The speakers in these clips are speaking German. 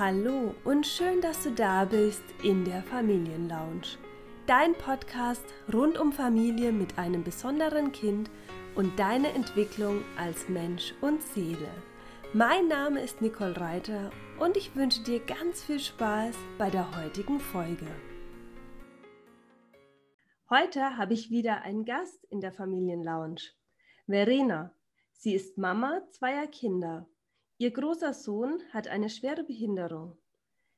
Hallo und schön, dass du da bist in der Familienlounge. Dein Podcast rund um Familie mit einem besonderen Kind und deine Entwicklung als Mensch und Seele. Mein Name ist Nicole Reiter und ich wünsche dir ganz viel Spaß bei der heutigen Folge. Heute habe ich wieder einen Gast in der Familienlounge. Verena. Sie ist Mama zweier Kinder Ihr großer Sohn hat eine schwere Behinderung.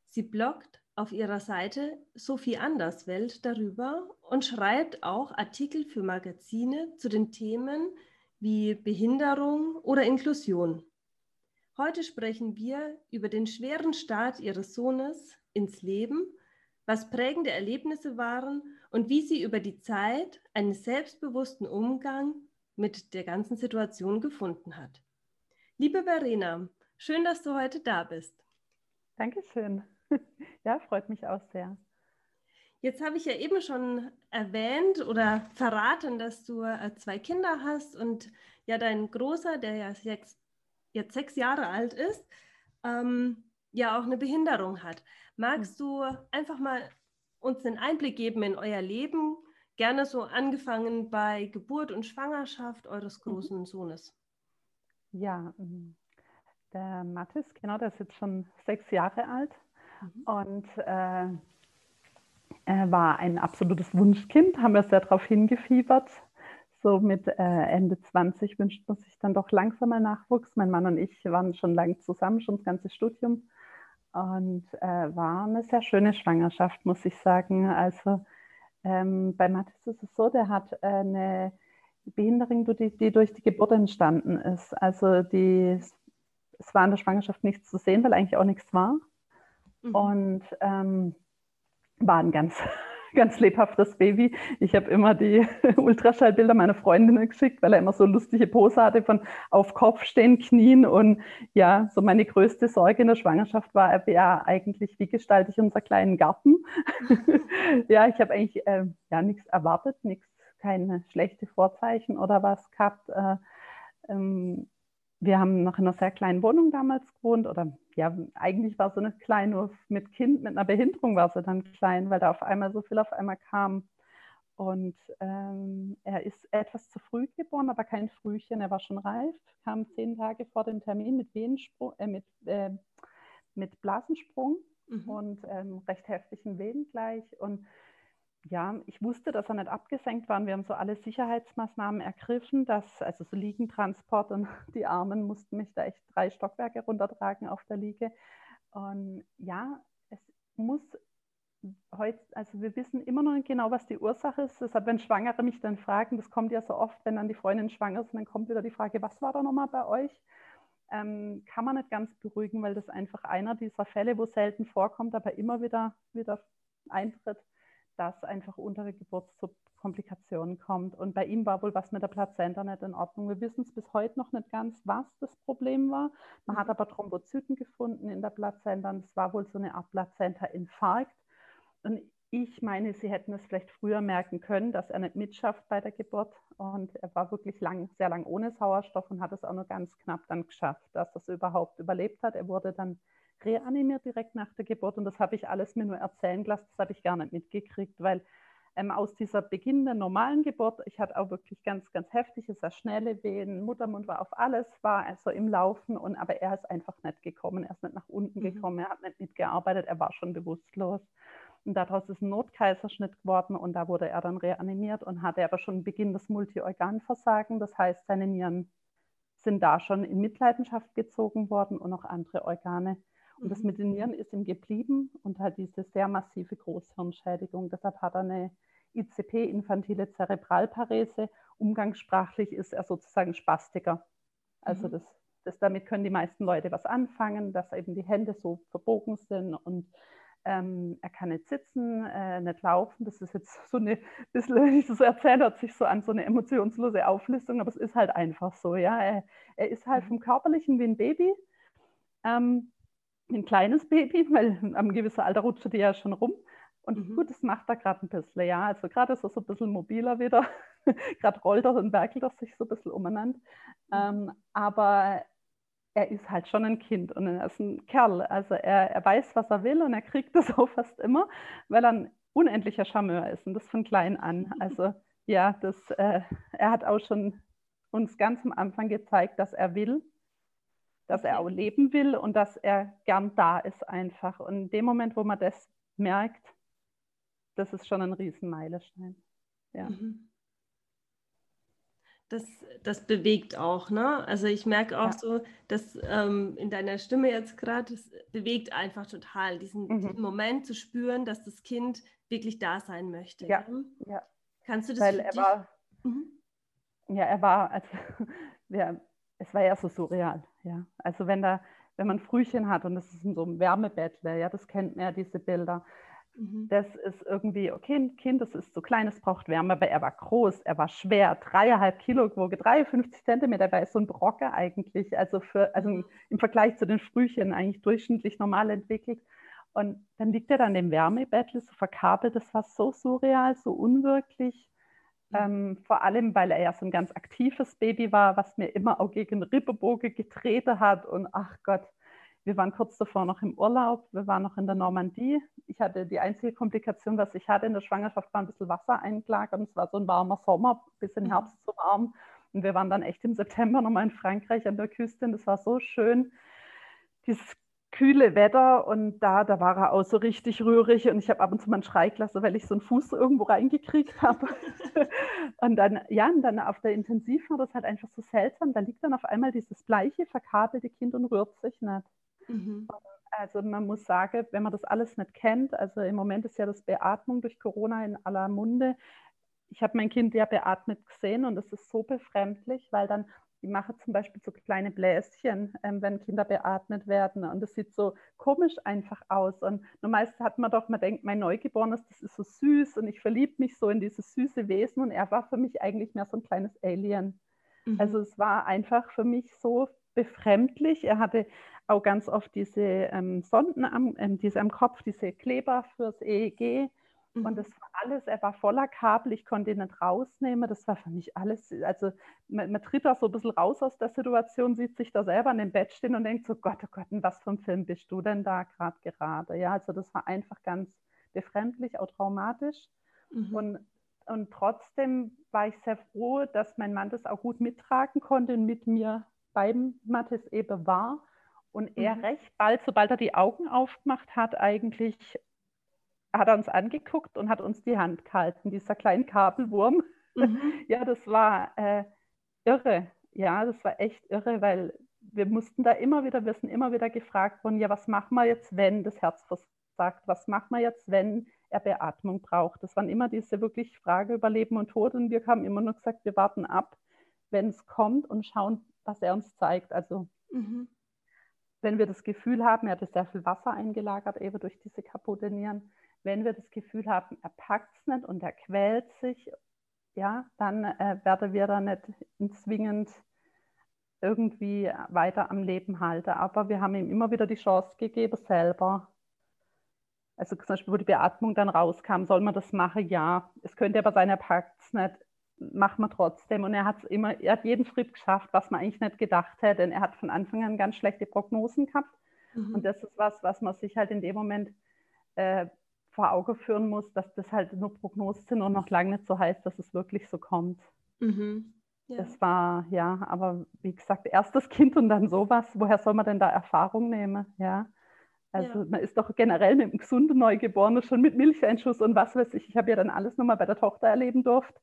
Sie bloggt auf ihrer Seite Sophie Anderswelt darüber und schreibt auch Artikel für Magazine zu den Themen wie Behinderung oder Inklusion. Heute sprechen wir über den schweren Start ihres Sohnes ins Leben, was prägende Erlebnisse waren und wie sie über die Zeit einen selbstbewussten Umgang mit der ganzen Situation gefunden hat. Liebe Verena, schön, dass du heute da bist. Dankeschön. Ja, freut mich auch sehr. Jetzt habe ich ja eben schon erwähnt oder verraten, dass du äh, zwei Kinder hast und ja, dein Großer, der ja sechs, jetzt sechs Jahre alt ist, ähm, ja auch eine Behinderung hat. Magst hm. du einfach mal uns einen Einblick geben in euer Leben? Gerne so angefangen bei Geburt und Schwangerschaft eures mhm. großen Sohnes. Ja, mm, der Mathis, genau, der ist jetzt schon sechs Jahre alt mhm. und äh, er war ein absolutes Wunschkind, haben wir sehr darauf hingefiebert. So mit äh, Ende 20 wünscht man sich dann doch langsam mal Nachwuchs. Mein Mann und ich waren schon lange zusammen, schon das ganze Studium. Und äh, war eine sehr schöne Schwangerschaft, muss ich sagen. Also ähm, bei Mathis ist es so, der hat eine Behinderung, die, die durch die Geburt entstanden ist. Also die, es war in der Schwangerschaft nichts zu sehen, weil eigentlich auch nichts war. Mhm. Und ähm, war ein ganz, ganz lebhaftes Baby. Ich habe immer die Ultraschallbilder meiner Freundinnen geschickt, weil er immer so lustige Pose hatte von auf Kopf stehen, knien. Und ja, so meine größte Sorge in der Schwangerschaft war ja eigentlich, wie gestalte ich unseren kleinen Garten? ja, ich habe eigentlich äh, ja nichts erwartet, nichts keine schlechten Vorzeichen oder was gehabt. Äh, ähm, wir haben noch in einer sehr kleinen Wohnung damals gewohnt oder ja, eigentlich war sie nicht klein, nur mit Kind, mit einer Behinderung war sie dann klein, weil da auf einmal so viel auf einmal kam. Und ähm, er ist etwas zu früh geboren, aber kein Frühchen, er war schon reif, kam zehn Tage vor dem Termin mit, Venensprung, äh, mit, äh, mit Blasensprung mhm. und ähm, recht heftigen Wehen gleich. Und ja, ich wusste, dass er nicht abgesenkt war. Wir haben so alle Sicherheitsmaßnahmen ergriffen, dass, also so Liegentransport und die Armen mussten mich da echt drei Stockwerke runtertragen auf der Liege. Und ja, es muss heute, also wir wissen immer noch nicht genau, was die Ursache ist. Deshalb, wenn Schwangere mich dann fragen, das kommt ja so oft, wenn dann die Freundin schwanger ist, dann kommt wieder die Frage, was war da nochmal bei euch? Ähm, kann man nicht ganz beruhigen, weil das einfach einer dieser Fälle, wo selten vorkommt, aber immer wieder, wieder eintritt dass einfach unter der Geburt zu Komplikationen kommt. Und bei ihm war wohl was mit der Plazenta nicht in Ordnung. Wir wissen es bis heute noch nicht ganz, was das Problem war. Man hat mhm. aber Thrombozyten gefunden in der Plazenta und es war wohl so eine Art Plazenta-Infarkt. Und ich meine, sie hätten es vielleicht früher merken können, dass er nicht mitschafft bei der Geburt. Und er war wirklich lang, sehr lang ohne Sauerstoff und hat es auch nur ganz knapp dann geschafft, dass er es überhaupt überlebt hat. Er wurde dann reanimiert direkt nach der Geburt und das habe ich alles mir nur erzählen lassen, das habe ich gar nicht mitgekriegt, weil ähm, aus dieser Beginn der normalen Geburt, ich hatte auch wirklich ganz, ganz heftige, sehr schnelle Wehen, Muttermund war auf alles, war also im Laufen, und, aber er ist einfach nicht gekommen, er ist nicht nach unten mhm. gekommen, er hat nicht mitgearbeitet, er war schon bewusstlos. Und daraus ist ein Notkaiserschnitt geworden und da wurde er dann reanimiert und hatte aber schon Beginn des Multiorganversagen, das heißt, seine Nieren sind da schon in Mitleidenschaft gezogen worden und auch andere Organe. Und das mit den Nieren ist ihm geblieben und hat diese sehr massive Großhirnschädigung. Deshalb hat er eine ICP, infantile Zerebralparese. Umgangssprachlich ist er sozusagen Spastiker. Also mhm. das, das, damit können die meisten Leute was anfangen, dass eben die Hände so verbogen sind und ähm, er kann nicht sitzen, äh, nicht laufen. Das ist jetzt so eine bisschen, wenn ich das so erzähle, hört sich so an, so eine emotionslose Auflistung, aber es ist halt einfach so, ja. Er, er ist halt mhm. vom Körperlichen wie ein Baby. Ähm, ein kleines Baby, weil am gewissen Alter rutscht die ja schon rum. Und mhm. gut, das macht er gerade ein bisschen, ja. Also gerade ist er so ein bisschen mobiler wieder. gerade rollt er und werkelt er sich so ein bisschen umeinander. Mhm. Ähm, aber er ist halt schon ein Kind und er ist ein Kerl. Also er, er weiß, was er will und er kriegt das auch fast immer, weil er ein unendlicher Charmeur ist und das von klein an. Also ja, das, äh, er hat auch schon uns ganz am Anfang gezeigt, dass er will, dass er auch leben will und dass er gern da ist einfach. Und in dem Moment, wo man das merkt, das ist schon ein Riesenmeilenstein. Ja. Mhm das, das bewegt auch, ne? Also ich merke auch ja. so, dass ähm, in deiner Stimme jetzt gerade, das bewegt einfach total, diesen, mhm. diesen, Moment zu spüren, dass das Kind wirklich da sein möchte. Ja, ja. Kannst du das Weil er war, mhm. Ja, er war, also ja, es war ja so surreal, ja. Also wenn da, wenn man Frühchen hat und es ist in so einem Wärmebettle, ja, das kennt man ja, diese Bilder. Mhm. Das ist irgendwie, okay, ein Kind, das ist so klein, es braucht Wärme, aber er war groß, er war schwer, dreieinhalb Kilo gewogen, 53 Zentimeter, er ist so ein Brocke eigentlich, also, für, also mhm. im Vergleich zu den Frühchen eigentlich durchschnittlich normal entwickelt. Und dann liegt er dann im Wärmebettel, so verkabelt, das war so surreal, so unwirklich. Mhm. Ähm, vor allem, weil er ja so ein ganz aktives Baby war, was mir immer auch gegen Rippebogen getreten hat. Und ach Gott, wir waren kurz davor noch im Urlaub, wir waren noch in der Normandie. Ich hatte die einzige Komplikation, was ich hatte in der Schwangerschaft, war ein bisschen Wasser eingelagert. Und es war so ein warmer Sommer, bis in mhm. Herbst so warm. Und wir waren dann echt im September nochmal in Frankreich an der Küste und es war so schön. Dieses kühle Wetter und da, da war er auch so richtig rührig und ich habe ab und zu mal einen Schrei gelassen, weil ich so einen Fuß irgendwo reingekriegt habe. und dann, ja, und dann auf der Intensiv war das halt einfach so seltsam. Da liegt dann auf einmal dieses bleiche, verkabelte Kind und rührt sich nicht. Mhm. Also man muss sagen, wenn man das alles nicht kennt, also im Moment ist ja das Beatmung durch Corona in aller Munde. Ich habe mein Kind ja beatmet gesehen und es ist so befremdlich, weil dann die machen zum Beispiel so kleine Bläschen, ähm, wenn Kinder beatmet werden. Und das sieht so komisch einfach aus. Und normalerweise hat man doch, man denkt, mein Neugeborenes, das ist so süß und ich verliebe mich so in dieses süße Wesen. Und er war für mich eigentlich mehr so ein kleines Alien. Mhm. Also es war einfach für mich so befremdlich. Er hatte auch ganz oft diese ähm, Sonden am, ähm, diese am Kopf, diese Kleber fürs EEG. Mhm. Und das war alles, er war voller Kabel, ich konnte ihn nicht rausnehmen. Das war für mich alles, also man, man, tritt da so ein bisschen raus aus der Situation, sieht sich da selber an dem Bett stehen und denkt so, Gott, oh Gott, in was für ein Film bist du denn da gerade gerade? Ja, also das war einfach ganz befremdlich, auch traumatisch. Mhm. Und, und trotzdem war ich sehr froh, dass mein Mann das auch gut mittragen konnte und mit mir beim Mathis eben war und er mhm. recht bald, sobald er die Augen aufgemacht hat, eigentlich hat er uns angeguckt und hat uns die Hand gehalten, dieser kleine Kabelwurm. Mhm. ja, das war äh, irre. Ja, das war echt irre, weil wir mussten da immer wieder, wir sind immer wieder gefragt worden, ja, was machen wir jetzt, wenn das Herz versagt? Was machen wir jetzt, wenn er Beatmung braucht? Das waren immer diese wirklich Frage über Leben und Tod und wir haben immer nur gesagt, wir warten ab, wenn es kommt und schauen, was er uns zeigt. Also mhm wenn wir das Gefühl haben, er hat sehr viel Wasser eingelagert, eben durch diese kaputte Nieren, wenn wir das Gefühl haben, er packt es nicht und er quält sich, ja, dann äh, werden wir da nicht zwingend irgendwie weiter am Leben halten. Aber wir haben ihm immer wieder die Chance gegeben, selber. Also zum Beispiel, wo die Beatmung dann rauskam, soll man das machen? Ja. Es könnte aber sein, er packt es nicht machen wir trotzdem. Und er hat immer, er hat jeden Schritt geschafft, was man eigentlich nicht gedacht hätte. Denn er hat von Anfang an ganz schlechte Prognosen gehabt. Mhm. Und das ist was, was man sich halt in dem Moment äh, vor Auge führen muss, dass das halt nur Prognosen sind und noch lange nicht so heißt, dass es wirklich so kommt. Mhm. Ja. Das war, ja, aber wie gesagt, erstes Kind und dann sowas. Woher soll man denn da Erfahrung nehmen? Ja. Also ja. man ist doch generell mit einem gesunden Neugeborenen schon mit Milcheinschuss und was weiß ich. Ich habe ja dann alles nochmal bei der Tochter erleben durfte.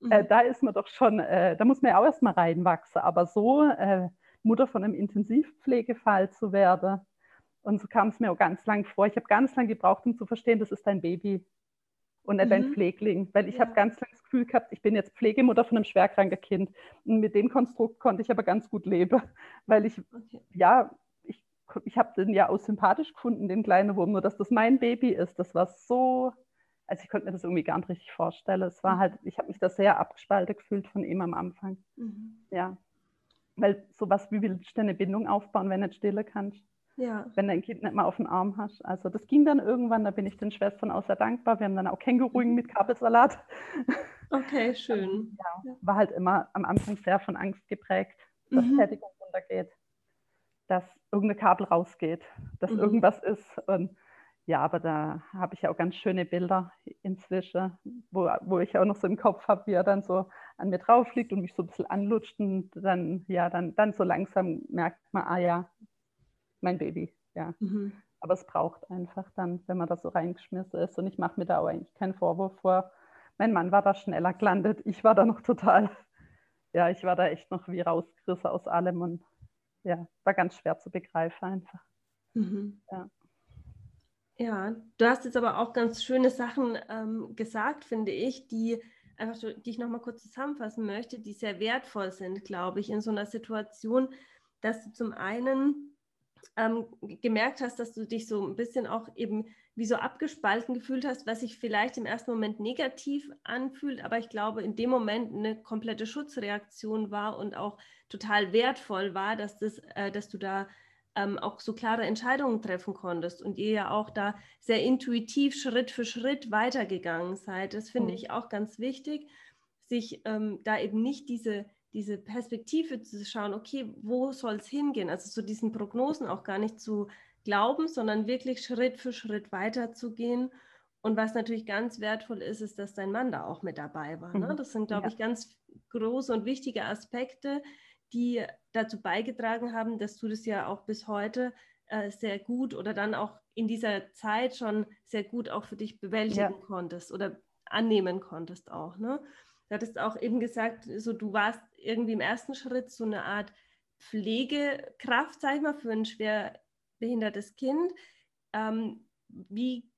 Äh, mhm. Äh, da ist man doch schon, äh, da muss man ja auch erstmal reinwachsen. Aber so äh, Mutter von einem Intensivpflegefall zu werden, und so kam es mir auch ganz lang vor. Ich habe ganz lang gebraucht, um zu verstehen, das ist dein Baby und nicht mhm. ein Pflegling. Weil ich ja. habe ganz lange das Gefühl gehabt, ich bin jetzt Pflegemutter von einem schwerkranken Kind. Und mit dem Konstrukt konnte ich aber ganz gut leben. Weil ich, okay. ja, ich, ich habe den ja auch sympathisch gefunden, den kleinen Wurm, nur dass das mein Baby ist. Das war so also ich konnte mir das irgendwie gar nicht richtig vorstellen. Es war mhm. halt, ich habe mich da sehr abgespalten gefühlt von ihm am Anfang. Mhm. Ja. Weil sowas wie willst du eine Bindung aufbauen, wenn du nicht stillen kannst? Ja. Wenn dein Kind nicht mal auf den Arm hast. Also das ging dann irgendwann, da bin ich den Schwestern auch sehr dankbar. Wir haben dann auch Känguruen mhm. mit Kabelsalat. Okay, schön. Ja, war halt immer am Anfang sehr von Angst geprägt, dass mhm. Tätigung runtergeht. dass irgendein Kabel rausgeht, dass mhm. irgendwas ist. Und ja, aber da habe ich auch ganz schöne Bilder inzwischen, wo, wo ich auch noch so im Kopf habe, wie er dann so an mir drauf liegt und mich so ein bisschen anlutscht und dann, ja, dann, dann so langsam merkt man, ah ja, mein Baby, ja. Mhm. Aber es braucht einfach dann, wenn man da so reingeschmissen ist. Und ich mache mir da auch eigentlich keinen Vorwurf vor. Mein Mann war da schneller gelandet. Ich war da noch total, ja, ich war da echt noch wie rausgerissen aus allem und ja, war ganz schwer zu begreifen einfach. Mhm. Ja. Ja, du hast jetzt aber auch ganz schöne Sachen ähm, gesagt, finde ich, die einfach, die ich nochmal kurz zusammenfassen möchte, die sehr wertvoll sind, glaube ich, in so einer Situation, dass du zum einen ähm, gemerkt hast, dass du dich so ein bisschen auch eben wie so abgespalten gefühlt hast, was sich vielleicht im ersten Moment negativ anfühlt, aber ich glaube, in dem Moment eine komplette Schutzreaktion war und auch total wertvoll war, dass, das, äh, dass du da ähm, auch so klare Entscheidungen treffen konntest und ihr ja auch da sehr intuitiv Schritt für Schritt weitergegangen seid. Das finde mhm. ich auch ganz wichtig, sich ähm, da eben nicht diese, diese Perspektive zu schauen, okay, wo soll es hingehen? Also so diesen Prognosen auch gar nicht zu glauben, sondern wirklich Schritt für Schritt weiterzugehen. Und was natürlich ganz wertvoll ist, ist, dass dein Mann da auch mit dabei war. Ne? Mhm. Das sind, glaube ja. ich, ganz große und wichtige Aspekte, die dazu beigetragen haben, dass du das ja auch bis heute äh, sehr gut oder dann auch in dieser Zeit schon sehr gut auch für dich bewältigen ja. konntest oder annehmen konntest auch. Ne? Du hattest auch eben gesagt, so du warst irgendwie im ersten Schritt so eine Art Pflegekraft, sag ich mal, für ein schwer behindertes Kind. Ähm, wie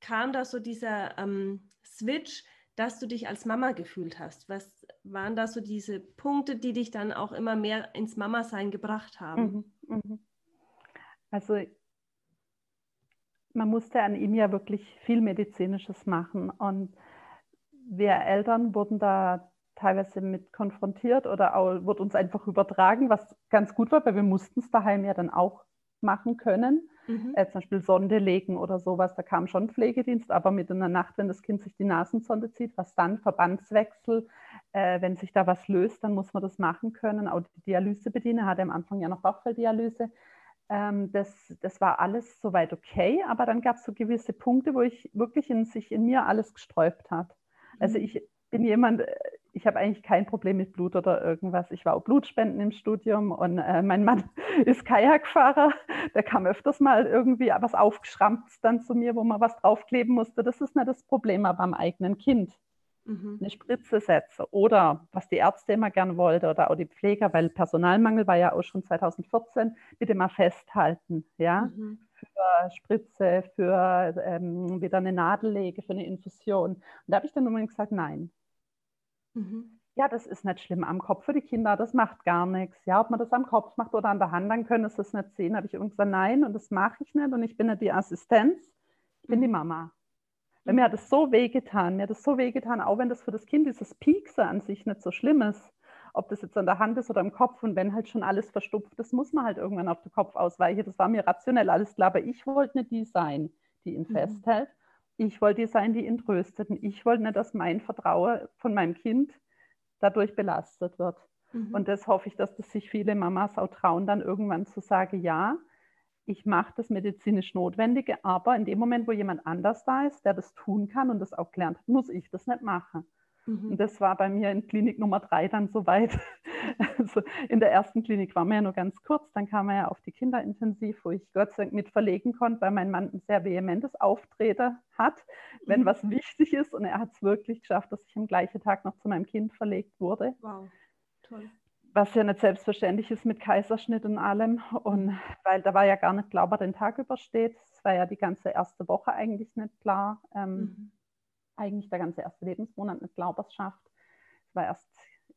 kam da so dieser ähm, Switch, dass du dich als Mama gefühlt hast? Was waren da so diese Punkte, die dich dann auch immer mehr ins Mama-Sein gebracht haben? Mhm, mhm. Also man musste an ihm ja wirklich viel Medizinisches machen und wir Eltern wurden da teilweise mit konfrontiert oder auch, wurde uns einfach übertragen, was ganz gut war, weil wir mussten es daheim ja dann auch machen können. Mhm. Äh, zum Beispiel Sonde legen oder sowas, da kam schon Pflegedienst, aber mit in der Nacht, wenn das Kind sich die Nasensonde zieht, was dann? Verbandswechsel, äh, wenn sich da was löst, dann muss man das machen können. Auch die Dialysebediener hatte am Anfang ja noch Bauchfelldialyse. Ähm, das, das war alles soweit okay, aber dann gab es so gewisse Punkte, wo ich wirklich in sich in mir alles gesträubt hat. Also mhm. ich bin jemand, äh, ich habe eigentlich kein Problem mit Blut oder irgendwas. Ich war auch Blutspenden im Studium und äh, mein Mann ist Kajakfahrer. Der kam öfters mal irgendwie was aufgeschrammt dann zu mir, wo man was draufkleben musste. Das ist nicht das Problem, aber am eigenen Kind. Mhm. Eine Spritze setzen oder was die Ärzte immer gern wollten oder auch die Pfleger, weil Personalmangel war ja auch schon 2014, bitte mal festhalten, ja. Mhm für Spritze, für ähm, wieder eine Nadel lege, für eine Infusion. Und da habe ich dann immer gesagt, nein, Mhm. Ja, das ist nicht schlimm am Kopf für die Kinder, das macht gar nichts. Ja, ob man das am Kopf macht oder an der Hand, dann können sie es nicht sehen. Habe ich irgendwann gesagt, nein, und das mache ich nicht. Und ich bin nicht die Assistenz, ich bin die mhm. Mama. Weil mir hat es so wehgetan, mir hat es so wehgetan, auch wenn das für das Kind dieses Piekse an sich nicht so schlimm ist, ob das jetzt an der Hand ist oder im Kopf und wenn halt schon alles verstopft, das muss man halt irgendwann auf den Kopf ausweichen. Das war mir rationell alles klar, aber ich wollte nicht die sein, die ihn mhm. festhält, ich wollte die sein, die ihn tröstet. Und ich wollte nicht, dass mein Vertrauen von meinem Kind dadurch belastet wird. Mhm. Und das hoffe ich, dass das sich viele Mamas auch trauen, dann irgendwann zu sagen, ja, ich mache das medizinisch Notwendige, aber in dem Moment, wo jemand anders da ist, der das tun kann und das auch gelernt hat, muss ich das nicht machen. Mhm. Und das war bei mir in Klinik Nummer drei dann soweit. Also in der ersten Klinik war man ja nur ganz kurz, dann kam er ja auf die Kinderintensiv, wo ich Gott sei Dank mit verlegen konnte, weil mein Mann ein sehr vehementes Auftreten hat, wenn mhm. was wichtig ist. Und er hat es wirklich geschafft, dass ich am gleichen Tag noch zu meinem Kind verlegt wurde. Wow, toll was ja nicht selbstverständlich ist mit Kaiserschnitt und allem. Und weil da war ja gar nicht klar, ob er den Tag übersteht. Es war ja die ganze erste Woche eigentlich nicht klar. Ähm, mhm eigentlich der ganze erste Lebensmonat mit Glauberschaft. Es war erst,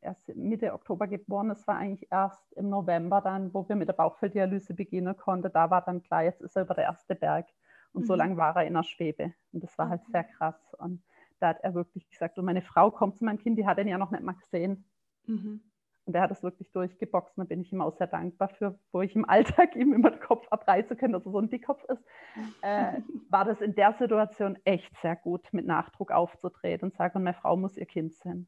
erst Mitte Oktober geboren, es war eigentlich erst im November dann, wo wir mit der Bauchfelddialyse beginnen konnten. Da war dann klar, jetzt ist er über der erste Berg. Und mhm. so lange war er in der Schwebe. Und das war halt sehr krass. Und da hat er wirklich gesagt, und meine Frau kommt zu meinem Kind, die hat ihn ja noch nicht mal gesehen. Mhm. Und er hat es wirklich durchgeboxt. Und da bin ich ihm auch sehr dankbar für, wo ich im Alltag ihm immer den Kopf abreißen kann, dass er so ein Dickkopf ist. Äh, war das in der Situation echt sehr gut, mit Nachdruck aufzutreten und sagen, meine Frau muss ihr Kind sein.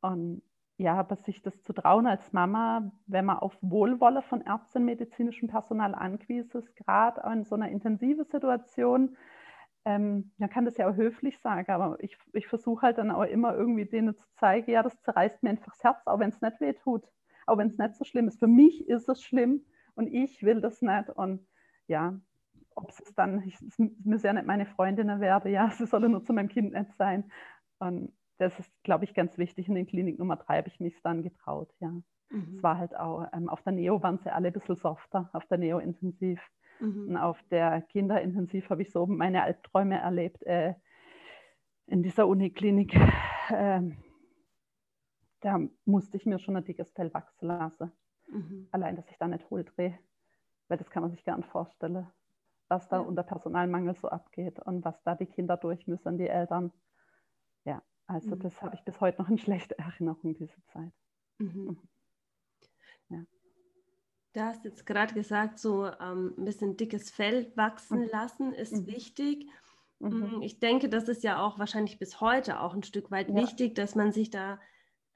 Und ja, aber sich das zu trauen als Mama, wenn man auf Wohlwolle von Ärzten, medizinischem Personal angewiesen ist, gerade in so einer intensiven Situation, ähm, man kann das ja auch höflich sagen, aber ich, ich versuche halt dann auch immer irgendwie denen zu zeigen, ja, das zerreißt mir einfach das Herz, auch wenn es nicht weh tut, auch wenn es nicht so schlimm ist. Für mich ist es schlimm und ich will das nicht. Und ja, ob es dann, ich, es müssen ja nicht meine Freundinnen werden, ja, sie sollen nur zu meinem Kind nicht sein. Und das ist, glaube ich, ganz wichtig. In den Klinik Nummer drei habe ich mich dann getraut, ja. Mhm. Es war halt auch, ähm, auf der Neo waren sie alle ein bisschen softer, auf der Neo-Intensiv. Mhm. Und auf der Kinderintensiv habe ich so meine Albträume erlebt äh, in dieser Uniklinik. Äh, da musste ich mir schon ein dickes Fell wachsen lassen. Mhm. Allein, dass ich da nicht hohl drehe. Weil das kann man sich gar nicht vorstellen, was da ja. unter Personalmangel so abgeht und was da die Kinder durch müssen, die Eltern. Ja, also mhm. das habe ich bis heute noch in schlechter Erinnerung, diese Zeit. Mhm. mhm. Ja. Du hast jetzt gerade gesagt, so ähm, ein bisschen dickes Fell wachsen mhm. lassen ist mhm. wichtig. Mhm. Mm, ich denke, das ist ja auch wahrscheinlich bis heute auch ein Stück weit ja. wichtig, dass man sich da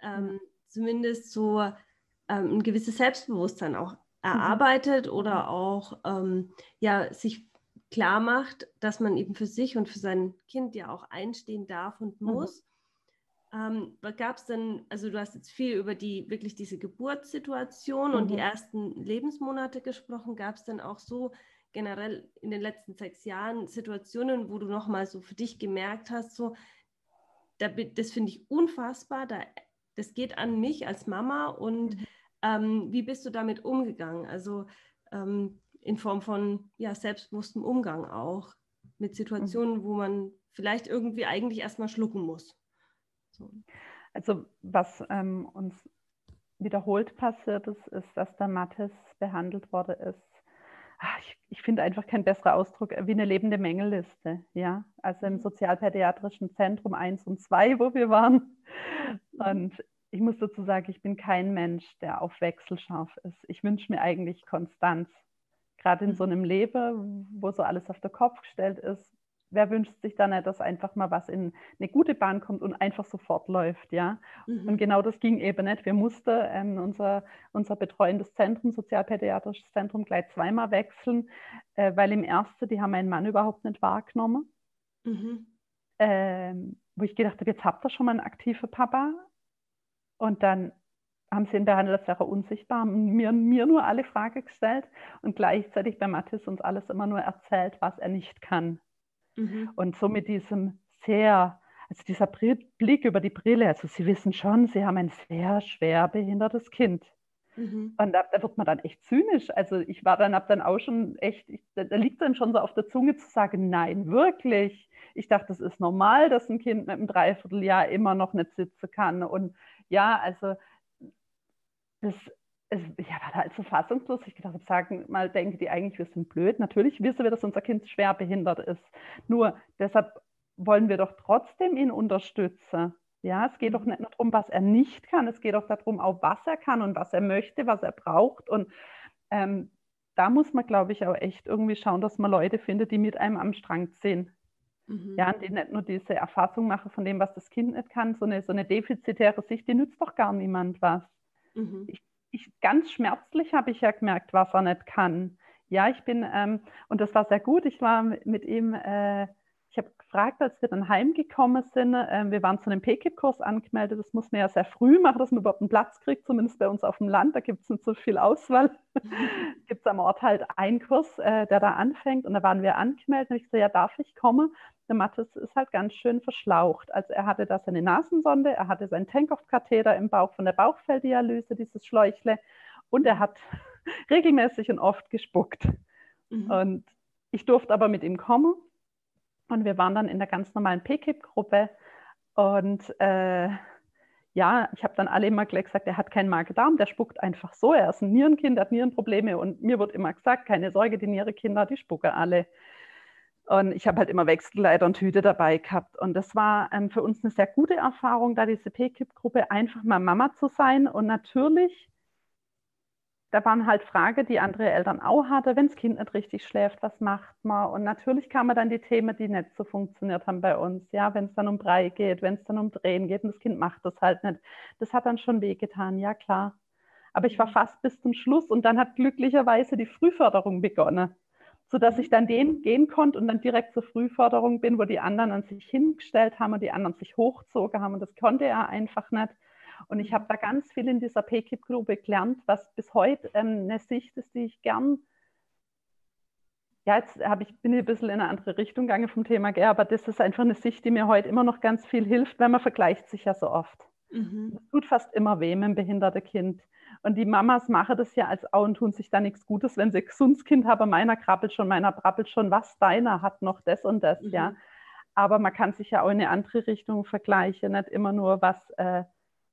ähm, zumindest so ähm, ein gewisses Selbstbewusstsein auch erarbeitet oder auch ähm, ja, sich klar macht, dass man eben für sich und für sein Kind ja auch einstehen darf und muss. Ähm, Gab es denn, also du hast jetzt viel über die wirklich diese Geburtssituation mhm. und die mhm. ersten Lebensmonate gesprochen. Gab es denn auch so generell in den letzten sechs Jahren Situationen, wo du nochmal so für dich gemerkt hast, so, da, das finde ich unfassbar, da, das geht an mich als Mama und mhm. ähm, wie bist du damit umgegangen? Also ähm, in Form von ja, selbstbewusstem Umgang auch mit mhm. Situationen, mhm. wo man vielleicht irgendwie eigentlich erstmal schlucken muss. So. Also was ähm, uns wiederholt passiert ist, ist, dass der Mathis behandelt worden ist. Ach, ich, ich finde einfach kein besserer Ausdruck äh, wie eine lebende Mängelliste. Ja? Also im mhm. sozialpädiatrischen Zentrum 1 und 2, wo wir waren. Mhm. Und ich muss dazu sagen, ich bin kein Mensch, der auf Wechsel scharf ist. Ich wünsche mir eigentlich Konstanz. Gerade in so einem Leben, wo so alles auf den Kopf gestellt ist, wer wünscht sich dann nicht, dass einfach mal was in eine gute Bahn kommt und einfach sofort läuft, ja? Mhm. Und genau das ging eben nicht. Wir mussten ähm, unser, unser betreuendes Zentrum, sozialpädiatrisches Zentrum, gleich zweimal wechseln, äh, weil im ersten, die haben meinen Mann überhaupt nicht wahrgenommen. Mhm. Ähm, wo ich gedacht habe, jetzt habt ihr schon mal einen aktiven Papa. Und dann haben sie ihn behandelt als wäre er unsichtbar, haben mir, mir nur alle Fragen gestellt und gleichzeitig bei Mathis uns alles immer nur erzählt, was er nicht kann. Mhm. Und so mit diesem sehr, also dieser Blick über die Brille, also Sie wissen schon, Sie haben ein sehr schwer behindertes Kind. Mhm. Und da, da, wird man dann echt zynisch. Also ich war dann, habe dann auch schon echt, ich, da, da liegt dann schon so auf der Zunge zu sagen, nein, wirklich. Ich dachte, das ist normal, dass ein Kind mit einem Dreivierteljahr immer noch nicht sitzen kann. Und ja, also das, es, ich war da halt so fassungslos. Ich gedacht habe, sagen mal, denken die eigentlich, wir sind blöd. Natürlich wissen wir, dass unser Kind schwer behindert ist. Nur deshalb wollen wir doch trotzdem ihn unterstützen. Ja, es geht doch nicht nur darum, was er nicht kann, es geht auch darum, auch was er kann und was er möchte, was er braucht. Und ähm, da muss man, glaube ich, auch echt irgendwie schauen, dass man Leute findet, die mit einem am Strang ziehen. Mhm. Ja, die nicht nur diese Erfassung machen von dem, was das Kind nicht kann, so eine, so eine defizitäre Sicht, die nützt doch gar niemand was. Mhm. Ich ich, ganz schmerzlich habe ich ja gemerkt, was er nicht kann. Ja, ich bin, ähm, und das war sehr gut, ich war mit ihm, äh, gefragt, als wir dann heimgekommen sind, äh, wir waren zu einem PKIP-Kurs angemeldet, das muss man ja sehr früh machen, dass man überhaupt einen Platz kriegt, zumindest bei uns auf dem Land, da gibt es nicht so viel Auswahl. gibt es am Ort halt einen Kurs, äh, der da anfängt und da waren wir angemeldet und ich so, ja, darf ich kommen? Der Mathis ist halt ganz schön verschlaucht. Also er hatte da seine Nasensonde, er hatte seinen Tankoff-Katheter im Bauch von der Bauchfelldialyse, dieses Schläuchle, und er hat regelmäßig und oft gespuckt. Mhm. Und ich durfte aber mit ihm kommen und wir waren dann in der ganz normalen PKIP-Gruppe und äh, ja, ich habe dann alle immer gleich gesagt, er hat keinen Magen-Darm, der spuckt einfach so. Er ist ein Nierenkind, hat Nierenprobleme und mir wird immer gesagt, keine Sorge, die Nierenkinder, die spucken alle. Und ich habe halt immer Wechselleiter und Hüte dabei gehabt. Und das war ähm, für uns eine sehr gute Erfahrung, da diese PKIP-Gruppe einfach mal Mama zu sein. Und natürlich da waren halt Fragen, die andere Eltern auch hatten, wenn das Kind nicht richtig schläft, was macht man? Und natürlich kamen dann die Themen, die nicht so funktioniert haben bei uns. Ja, wenn es dann um Brei geht, wenn es dann um Drehen geht und das Kind macht das halt nicht. Das hat dann schon wehgetan, ja klar. Aber ich war mhm. fast bis zum Schluss und dann hat glücklicherweise die Frühförderung begonnen, sodass ich dann den gehen konnte und dann direkt zur Frühförderung bin, wo die anderen an sich hingestellt haben und die anderen sich hochgezogen haben und das konnte er einfach nicht. Und ich habe da ganz viel in dieser PKIP-Gruppe gelernt, was bis heute ähm, eine Sicht ist, die ich gern, ja, jetzt ich, bin ich ein bisschen in eine andere Richtung gegangen vom Thema, gell, aber das ist einfach eine Sicht, die mir heute immer noch ganz viel hilft, weil man vergleicht sich ja so oft. Mhm. Es tut fast immer weh mit einem behinderten Kind. Und die Mamas machen das ja als auch und tun sich da nichts Gutes, wenn sie ein gesundes Kind haben. Meiner krabbelt schon, meiner brabbelt schon, was deiner hat noch das und das, mhm. ja. Aber man kann sich ja auch in eine andere Richtung vergleichen, nicht immer nur, was äh,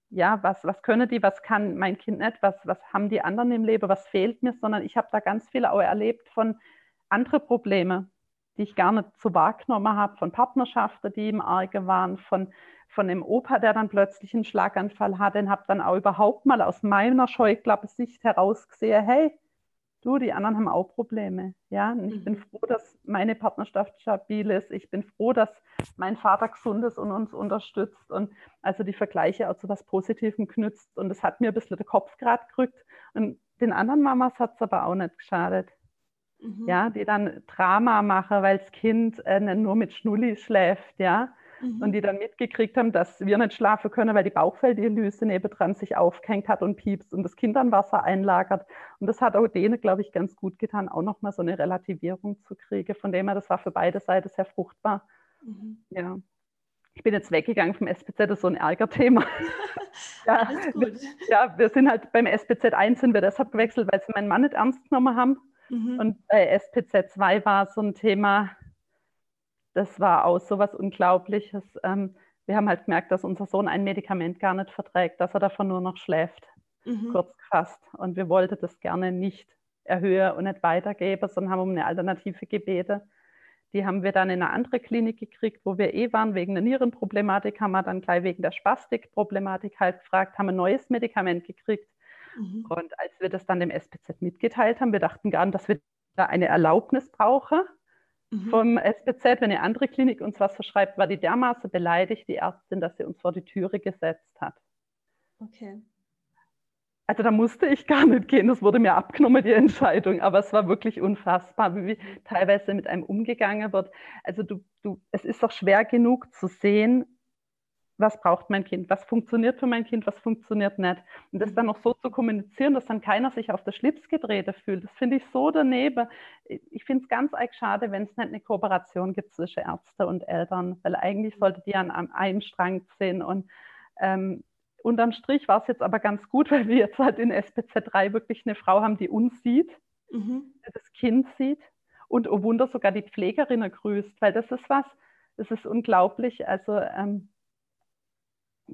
ja, was, was können die, was kann mein Kind nicht, was, was haben die anderen im Leben, was fehlt mir, sondern ich habe da ganz viel auch erlebt von anderen Problemen, die ich gar nicht so wahrgenommen habe, von Partnerschaften, die im Arge waren, von, von dem Opa, der dann plötzlich einen Schlaganfall hatte, und habe dann auch überhaupt mal aus meiner Scheuklappe-Sicht herausgesehen, hey, du, die anderen haben auch Probleme. Ja, und ich bin mhm. froh, dass meine Partnerschaft stabil ist. Ich bin froh, dass mein Vater gesund ist und uns unterstützt und also die Vergleiche auch zu was Positivem knützt. Und das hat mir ein bisschen den Kopf gerade gerückt. Und den anderen Mamas hat es aber auch nicht geschadet. Mhm. Ja, die dann Drama machen, weil das Kind äh, nur mit Schnulli schläft, ja mhm. und die dann mitgekriegt haben, dass wir nicht schlafen können, weil die Bauchfelddialyse nebendran sich aufgehängt hat und piepst und das Kind dann Wasser einlagert. Und das hat auch denen, glaube ich, ganz gut getan, auch nochmal so eine Relativierung zu kriegen. Von dem her, das war für beide Seiten sehr fruchtbar. Mhm. Ja. Ich bin jetzt weggegangen vom SPZ, das ist so ein Ärgerthema. ja, wir, ja, wir sind halt beim SPZ 1 sind wir deshalb gewechselt, weil sie meinen Mann nicht ernst genommen haben. Mhm. Und bei SPZ 2 war so ein Thema, das war auch so was Unglaubliches. Ähm, wir haben halt gemerkt, dass unser Sohn ein Medikament gar nicht verträgt, dass er davon nur noch schläft, mhm. kurz gefasst. Und wir wollten das gerne nicht erhöhen und nicht weitergeben, sondern haben um eine Alternative gebeten. Die haben wir dann in eine andere Klinik gekriegt, wo wir eh waren, wegen der Nierenproblematik, haben wir dann gleich wegen der Spastikproblematik halt gefragt, haben ein neues Medikament gekriegt. Mhm. Und als wir das dann dem SPZ mitgeteilt haben, wir dachten gar nicht, dass wir da eine Erlaubnis brauchen mhm. vom SPZ, wenn eine andere Klinik uns was verschreibt, war die dermaßen beleidigt, die Ärztin, dass sie uns vor die Türe gesetzt hat. Okay. Also da musste ich gar nicht gehen, das wurde mir abgenommen, die Entscheidung, aber es war wirklich unfassbar, wie teilweise mit einem umgegangen wird. Also du, du, es ist doch schwer genug zu sehen, was braucht mein Kind, was funktioniert für mein Kind, was funktioniert nicht. Und das dann noch so zu kommunizieren, dass dann keiner sich auf der Schlips gedreht fühlt, das finde ich so daneben. Ich finde es ganz arg schade, wenn es nicht eine Kooperation gibt zwischen Ärzte und Eltern, weil eigentlich sollte die an einem Strang ziehen. Und ähm, unterm Strich war es jetzt aber ganz gut, weil wir jetzt halt in SPZ 3 wirklich eine Frau haben, die uns sieht, mhm. die das Kind sieht und oh Wunder sogar die Pflegerinnen grüßt, weil das ist was, das ist unglaublich. Also ähm,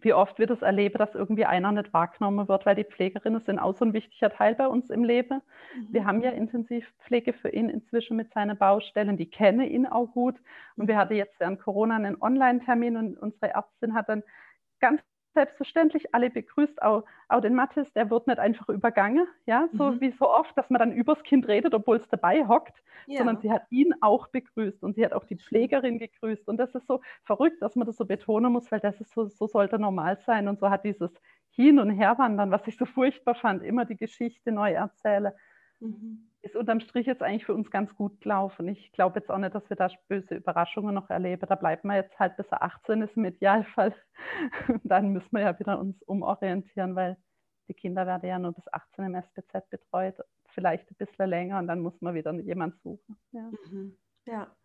wie oft wir das erleben, dass irgendwie einer nicht wahrgenommen wird, weil die Pflegerinnen sind auch so ein wichtiger Teil bei uns im Leben. Mhm. Wir haben ja Intensivpflege für ihn inzwischen mit seinen Baustellen, die kennen ihn auch gut. Und wir hatten jetzt während Corona einen Online-Termin und unsere Ärztin hat dann ganz selbstverständlich alle begrüßt, auch, auch den Mathis, der wird nicht einfach übergangen, ja, so mhm. wie so oft, dass man dann übers Kind redet, obwohl es dabei hockt, ja. sondern sie hat ihn auch begrüßt und sie hat auch die Pflegerin gegrüßt und das ist so verrückt, dass man das so betonen muss, weil das ist so, so sollte normal sein und so hat dieses Hin- und Herwandern, was ich so furchtbar fand, immer die Geschichte neu erzähle, mhm ist unterm Strich jetzt eigentlich für uns ganz gut gelaufen. Ich glaube jetzt auch nicht, dass wir da böse Überraschungen noch erleben. Da bleibt man jetzt halt bis er 18 ist im Idealfall. Dann müssen wir ja wieder uns umorientieren, weil die Kinder werden ja nur bis 18 im SPZ betreut, vielleicht ein bisschen länger und dann muss man wieder jemanden suchen. Ja. Mhm. ja.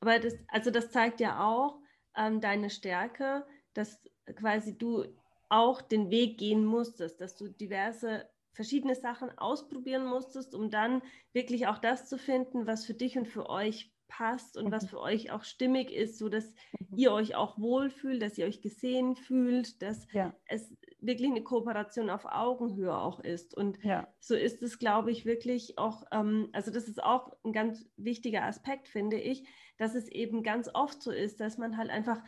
Aber das, also das zeigt ja auch ähm, deine Stärke, dass quasi du auch den Weg gehen musstest, dass du diverse verschiedene Sachen ausprobieren musstest, um dann wirklich auch das zu finden, was für dich und für euch passt und mhm. was für euch auch stimmig ist, so dass mhm. ihr euch auch wohlfühlt, dass ihr euch gesehen fühlt, dass ja. es wirklich eine Kooperation auf Augenhöhe auch ist. Und ja. so ist es, glaube ich, wirklich auch, ähm, also das ist auch ein ganz wichtiger Aspekt, finde ich, dass es eben ganz oft so ist, dass man halt einfach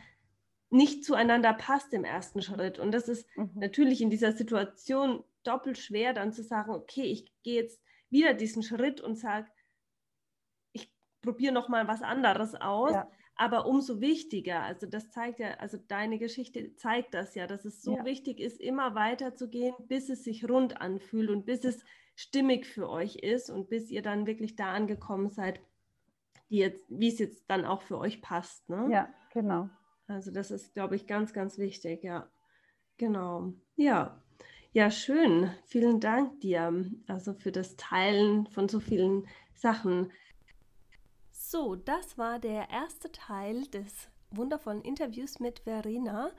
nicht zueinander passt im ersten Schritt. Und das ist mhm. natürlich in dieser Situation doppelt schwer, dann zu sagen, okay, ich gehe jetzt wieder diesen Schritt und sage, ich probiere noch mal was anderes aus. Ja. Aber umso wichtiger, also das zeigt ja, also deine Geschichte zeigt das ja, dass es so ja. wichtig ist, immer weiter zu gehen, bis es sich rund anfühlt und bis es stimmig für euch ist und bis ihr dann wirklich da angekommen seid, die jetzt, wie es jetzt dann auch für euch passt. Ne? Ja, genau. Also das ist, glaube ich, ganz, ganz wichtig, ja. Genau. Ja. Ja, schön. Vielen Dank dir, also für das Teilen von so vielen Sachen. So, das war der erste Teil des wundervollen Interviews mit Verena.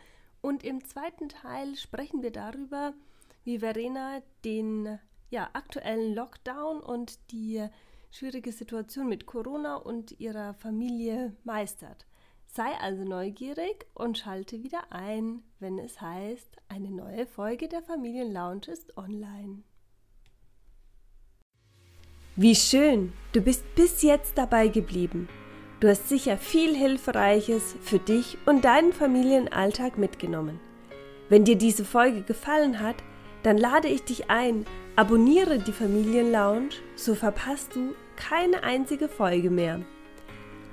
Und im zweiten Teil sprechen wir darüber, wie Verena den ja, aktuellen Lockdown und die schwierige Situation mit Corona und ihrer Familie meistert. Sei also neugierig und schalte wieder ein, wenn es heißt, eine neue Folge der Familienlounge ist online. Wie schön, du bist bis jetzt dabei geblieben. Du hast sicher viel Hilfreiches für dich und deinen Familienalltag mitgenommen. Wenn dir diese Folge gefallen hat, dann lade ich dich ein, abonniere die Familienlounge, so verpasst du keine einzige Folge mehr.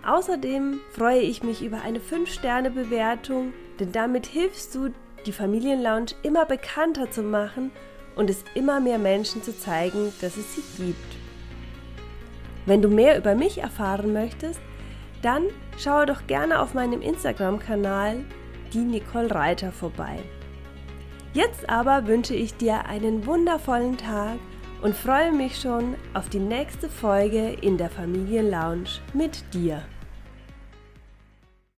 Außerdem freue ich mich über eine 5-Sterne-Bewertung, denn damit hilfst du, die Familienlounge immer bekannter zu machen und es immer mehr Menschen zu zeigen, dass es sie gibt. Wenn du mehr über mich erfahren möchtest, dann schaue doch gerne auf meinem Instagram-Kanal die Nicole Reiter vorbei. Jetzt aber wünsche ich dir einen wundervollen Tag und freue mich schon auf die nächste Folge in der Familienlounge mit dir.